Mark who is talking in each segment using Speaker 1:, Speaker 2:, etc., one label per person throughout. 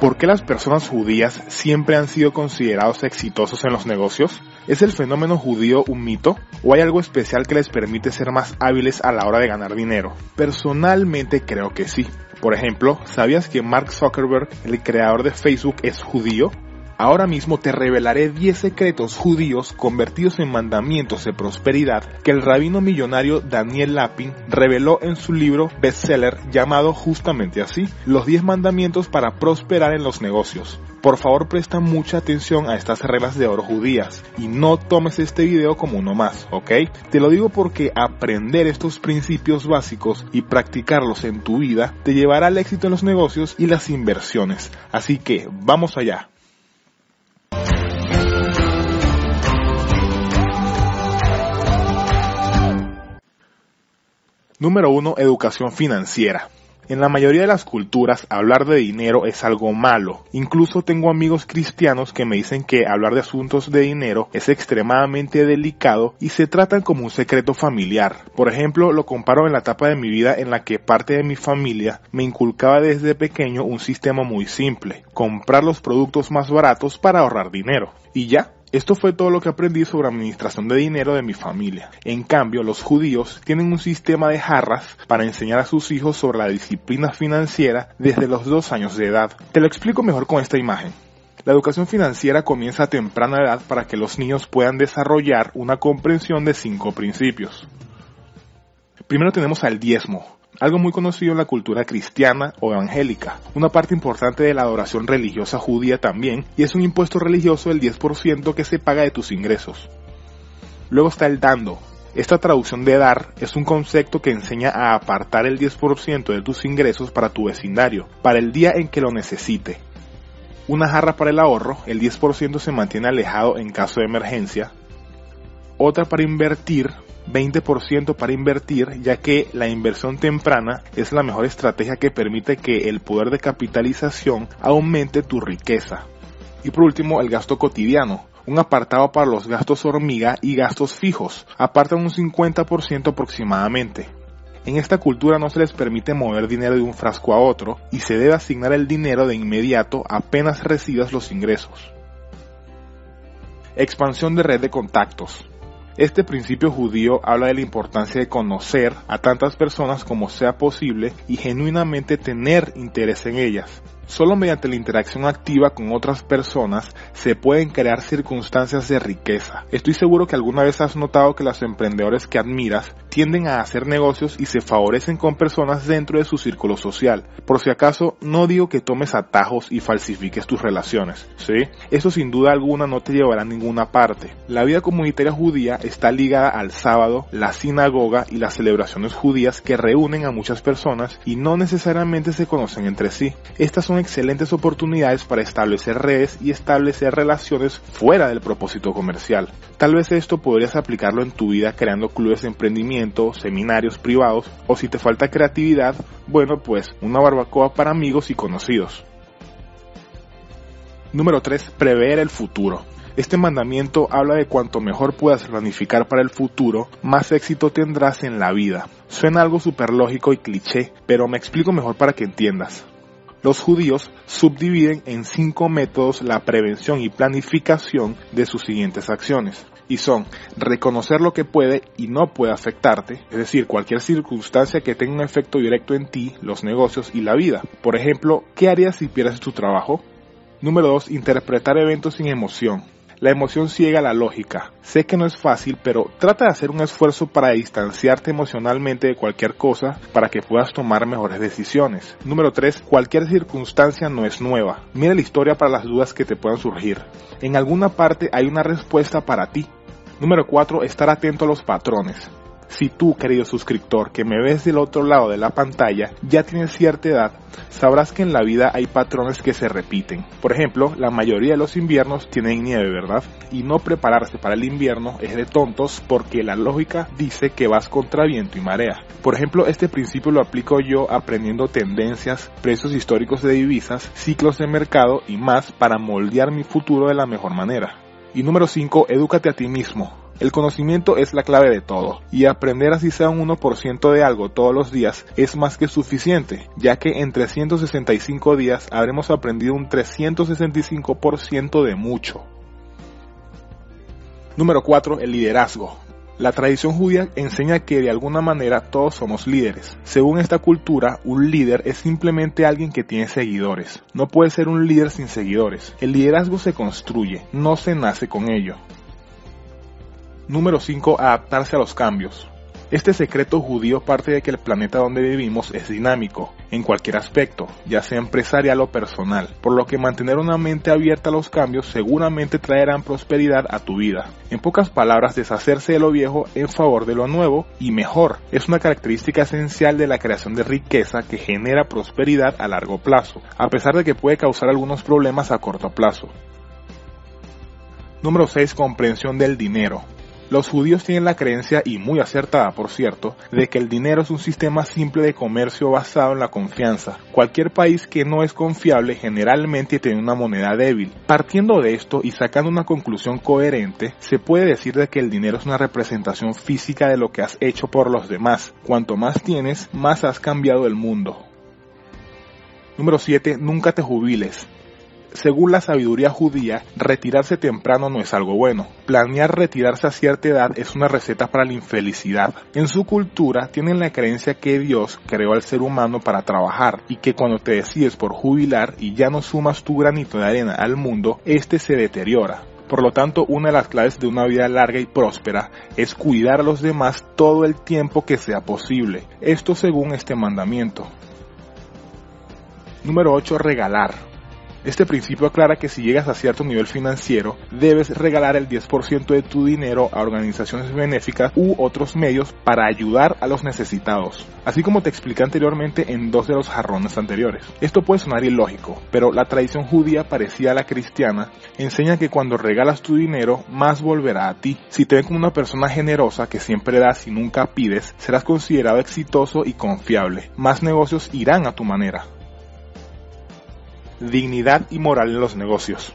Speaker 1: ¿Por qué las personas judías siempre han sido considerados exitosos en los negocios? ¿Es el fenómeno judío un mito? ¿O hay algo especial que les permite ser más hábiles a la hora de ganar dinero? Personalmente creo que sí. Por ejemplo, ¿sabías que Mark Zuckerberg, el creador de Facebook, es judío? Ahora mismo te revelaré 10 secretos judíos convertidos en mandamientos de prosperidad que el rabino millonario Daniel Lapin reveló en su libro bestseller llamado justamente así, Los 10 mandamientos para prosperar en los negocios. Por favor presta mucha atención a estas reglas de oro judías y no tomes este video como uno más, ¿ok? Te lo digo porque aprender estos principios básicos y practicarlos en tu vida te llevará al éxito en los negocios y las inversiones. Así que vamos allá. Número 1. Educación financiera. En la mayoría de las culturas hablar de dinero es algo malo. Incluso tengo amigos cristianos que me dicen que hablar de asuntos de dinero es extremadamente delicado y se tratan como un secreto familiar. Por ejemplo, lo comparo en la etapa de mi vida en la que parte de mi familia me inculcaba desde pequeño un sistema muy simple, comprar los productos más baratos para ahorrar dinero. Y ya, esto fue todo lo que aprendí sobre administración de dinero de mi familia. En cambio, los judíos tienen un sistema de jarras para enseñar a sus hijos sobre la disciplina financiera desde los dos años de edad. Te lo explico mejor con esta imagen. La educación financiera comienza a temprana edad para que los niños puedan desarrollar una comprensión de cinco principios. Primero tenemos al diezmo, algo muy conocido en la cultura cristiana o evangélica, una parte importante de la adoración religiosa judía también, y es un impuesto religioso del 10% que se paga de tus ingresos. Luego está el dando. Esta traducción de dar es un concepto que enseña a apartar el 10% de tus ingresos para tu vecindario, para el día en que lo necesite. Una jarra para el ahorro, el 10% se mantiene alejado en caso de emergencia. Otra para invertir, 20% para invertir, ya que la inversión temprana es la mejor estrategia que permite que el poder de capitalización aumente tu riqueza. Y por último, el gasto cotidiano, un apartado para los gastos hormiga y gastos fijos, apartan un 50% aproximadamente. En esta cultura no se les permite mover dinero de un frasco a otro y se debe asignar el dinero de inmediato apenas recibas los ingresos. Expansión de red de contactos. Este principio judío habla de la importancia de conocer a tantas personas como sea posible y genuinamente tener interés en ellas. Solo mediante la interacción activa con otras personas se pueden crear circunstancias de riqueza. Estoy seguro que alguna vez has notado que los emprendedores que admiras tienden a hacer negocios y se favorecen con personas dentro de su círculo social. Por si acaso, no digo que tomes atajos y falsifiques tus relaciones, ¿sí? Eso sin duda alguna no te llevará a ninguna parte. La vida comunitaria judía está ligada al sábado, la sinagoga y las celebraciones judías que reúnen a muchas personas y no necesariamente se conocen entre sí. Estas son excelentes oportunidades para establecer redes y establecer relaciones fuera del propósito comercial. Tal vez esto podrías aplicarlo en tu vida creando clubes de emprendimiento, seminarios privados o si te falta creatividad, bueno pues una barbacoa para amigos y conocidos. Número 3. Prever el futuro. Este mandamiento habla de cuanto mejor puedas planificar para el futuro, más éxito tendrás en la vida. Suena algo súper lógico y cliché, pero me explico mejor para que entiendas. Los judíos subdividen en cinco métodos la prevención y planificación de sus siguientes acciones. Y son reconocer lo que puede y no puede afectarte, es decir, cualquier circunstancia que tenga un efecto directo en ti, los negocios y la vida. Por ejemplo, ¿qué harías si pierdes tu trabajo? Número 2. Interpretar eventos sin emoción. La emoción ciega la lógica. Sé que no es fácil, pero trata de hacer un esfuerzo para distanciarte emocionalmente de cualquier cosa para que puedas tomar mejores decisiones. Número 3. Cualquier circunstancia no es nueva. Mira la historia para las dudas que te puedan surgir. En alguna parte hay una respuesta para ti. Número 4. Estar atento a los patrones. Si tú, querido suscriptor, que me ves del otro lado de la pantalla, ya tienes cierta edad, sabrás que en la vida hay patrones que se repiten. Por ejemplo, la mayoría de los inviernos tienen nieve, ¿verdad? Y no prepararse para el invierno es de tontos porque la lógica dice que vas contra viento y marea. Por ejemplo, este principio lo aplico yo aprendiendo tendencias, precios históricos de divisas, ciclos de mercado y más para moldear mi futuro de la mejor manera. Y número 5, edúcate a ti mismo. El conocimiento es la clave de todo, y aprender así sea un 1% de algo todos los días es más que suficiente, ya que en 365 días habremos aprendido un 365% de mucho. Número 4. El liderazgo. La tradición judía enseña que de alguna manera todos somos líderes. Según esta cultura, un líder es simplemente alguien que tiene seguidores. No puede ser un líder sin seguidores. El liderazgo se construye, no se nace con ello. Número 5. Adaptarse a los cambios. Este secreto judío parte de que el planeta donde vivimos es dinámico, en cualquier aspecto, ya sea empresarial o personal, por lo que mantener una mente abierta a los cambios seguramente traerán prosperidad a tu vida. En pocas palabras, deshacerse de lo viejo en favor de lo nuevo y mejor es una característica esencial de la creación de riqueza que genera prosperidad a largo plazo, a pesar de que puede causar algunos problemas a corto plazo. Número 6. Comprensión del dinero. Los judíos tienen la creencia, y muy acertada por cierto, de que el dinero es un sistema simple de comercio basado en la confianza. Cualquier país que no es confiable generalmente tiene una moneda débil. Partiendo de esto y sacando una conclusión coherente, se puede decir de que el dinero es una representación física de lo que has hecho por los demás. Cuanto más tienes, más has cambiado el mundo. Número 7. Nunca te jubiles. Según la sabiduría judía, retirarse temprano no es algo bueno. Planear retirarse a cierta edad es una receta para la infelicidad. En su cultura tienen la creencia que Dios creó al ser humano para trabajar y que cuando te decides por jubilar y ya no sumas tu granito de arena al mundo, este se deteriora. Por lo tanto, una de las claves de una vida larga y próspera es cuidar a los demás todo el tiempo que sea posible. Esto según este mandamiento. Número 8. Regalar. Este principio aclara que si llegas a cierto nivel financiero, debes regalar el 10% de tu dinero a organizaciones benéficas u otros medios para ayudar a los necesitados, así como te expliqué anteriormente en dos de los jarrones anteriores. Esto puede sonar ilógico, pero la tradición judía parecida a la cristiana enseña que cuando regalas tu dinero, más volverá a ti. Si te ven como una persona generosa que siempre das y nunca pides, serás considerado exitoso y confiable. Más negocios irán a tu manera dignidad y moral en los negocios.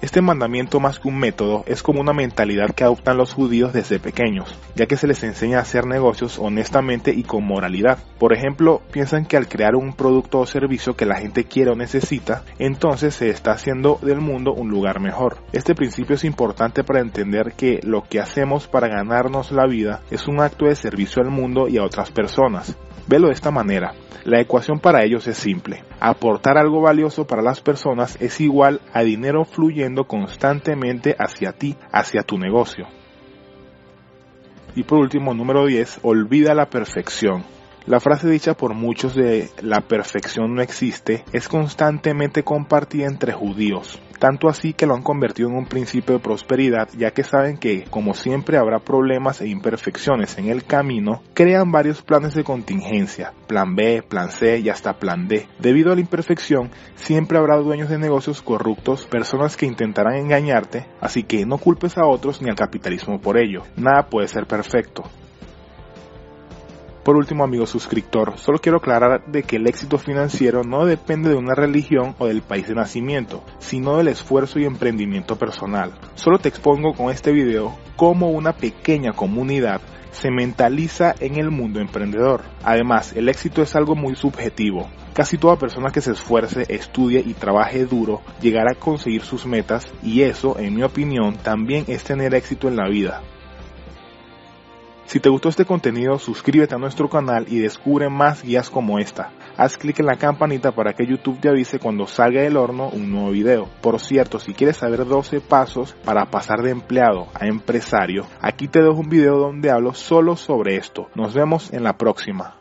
Speaker 1: Este mandamiento más que un método es como una mentalidad que adoptan los judíos desde pequeños, ya que se les enseña a hacer negocios honestamente y con moralidad. Por ejemplo, piensan que al crear un producto o servicio que la gente quiere o necesita, entonces se está haciendo del mundo un lugar mejor. Este principio es importante para entender que lo que hacemos para ganarnos la vida es un acto de servicio al mundo y a otras personas. Velo de esta manera. La ecuación para ellos es simple. Aportar algo valioso para las personas es igual a dinero fluyendo constantemente hacia ti, hacia tu negocio. Y por último, número 10, olvida la perfección. La frase dicha por muchos de la perfección no existe es constantemente compartida entre judíos, tanto así que lo han convertido en un principio de prosperidad ya que saben que, como siempre habrá problemas e imperfecciones en el camino, crean varios planes de contingencia, plan B, plan C y hasta plan D. Debido a la imperfección, siempre habrá dueños de negocios corruptos, personas que intentarán engañarte, así que no culpes a otros ni al capitalismo por ello, nada puede ser perfecto. Por último, amigo suscriptor, solo quiero aclarar de que el éxito financiero no depende de una religión o del país de nacimiento, sino del esfuerzo y emprendimiento personal. Solo te expongo con este video cómo una pequeña comunidad se mentaliza en el mundo emprendedor. Además, el éxito es algo muy subjetivo. Casi toda persona que se esfuerce, estudie y trabaje duro llegará a conseguir sus metas y eso, en mi opinión, también es tener éxito en la vida. Si te gustó este contenido, suscríbete a nuestro canal y descubre más guías como esta. Haz clic en la campanita para que YouTube te avise cuando salga del horno un nuevo video. Por cierto, si quieres saber 12 pasos para pasar de empleado a empresario, aquí te dejo un video donde hablo solo sobre esto. Nos vemos en la próxima.